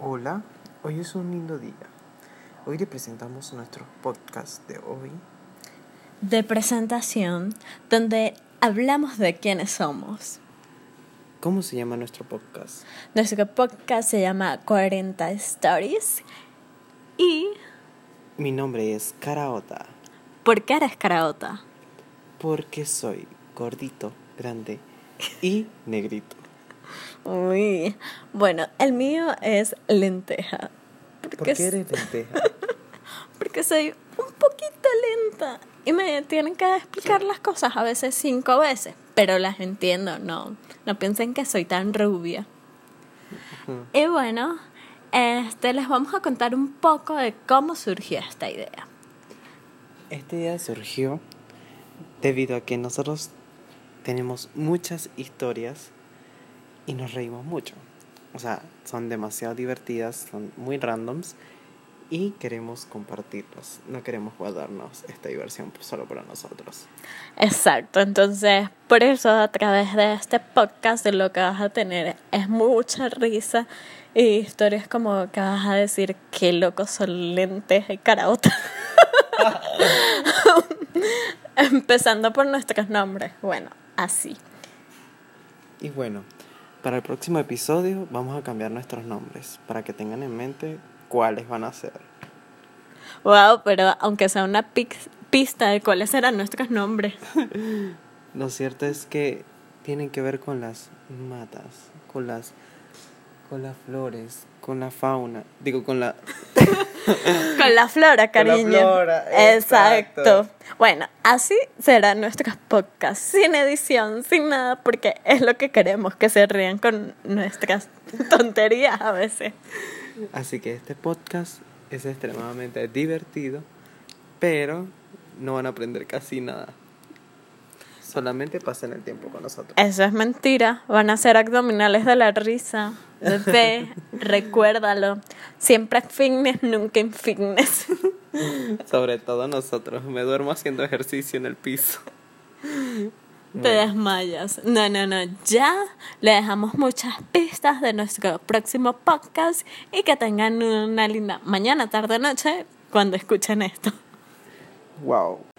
Hola, hoy es un lindo día. Hoy le presentamos nuestro podcast de hoy. De presentación, donde hablamos de quiénes somos. ¿Cómo se llama nuestro podcast? Nuestro podcast se llama 40 Stories. Y. Mi nombre es Karaota. ¿Por qué eres Karaota? Porque soy gordito, grande y negrito. Uy, bueno, el mío es lenteja. ¿Por qué eres lenteja? porque soy un poquito lenta y me tienen que explicar las cosas a veces cinco veces, pero las entiendo, no, no piensen que soy tan rubia. Y bueno, este, les vamos a contar un poco de cómo surgió esta idea. Esta idea surgió debido a que nosotros tenemos muchas historias y nos reímos mucho. O sea, son demasiado divertidas, son muy randoms y queremos compartirlos. No queremos guardarnos esta diversión solo para nosotros. Exacto, entonces por eso a través de este podcast lo que vas a tener es mucha risa y historias como que vas a decir qué locos son lentes y carauta. Empezando por nuestros nombres. Bueno, así. Y bueno, para el próximo episodio vamos a cambiar nuestros nombres para que tengan en mente cuáles van a ser. Wow, pero aunque sea una pista de cuáles serán nuestros nombres. Lo cierto es que tienen que ver con las matas, con las con las flores, con la fauna, digo con la con la flora, cariño. Con la flora, exacto. Bueno, así será nuestro podcast, sin edición, sin nada, porque es lo que queremos, que se rían con nuestras tonterías a veces. Así que este podcast es extremadamente divertido, pero no van a aprender casi nada. Solamente pasen el tiempo con nosotros. Eso es mentira. Van a ser abdominales de la risa. Bebé, recuérdalo. Siempre fitness, nunca en fitness. Sobre todo nosotros. Me duermo haciendo ejercicio en el piso. Te desmayas. No, no, no. Ya le dejamos muchas pistas de nuestro próximo podcast y que tengan una linda mañana, tarde, noche cuando escuchen esto. Wow.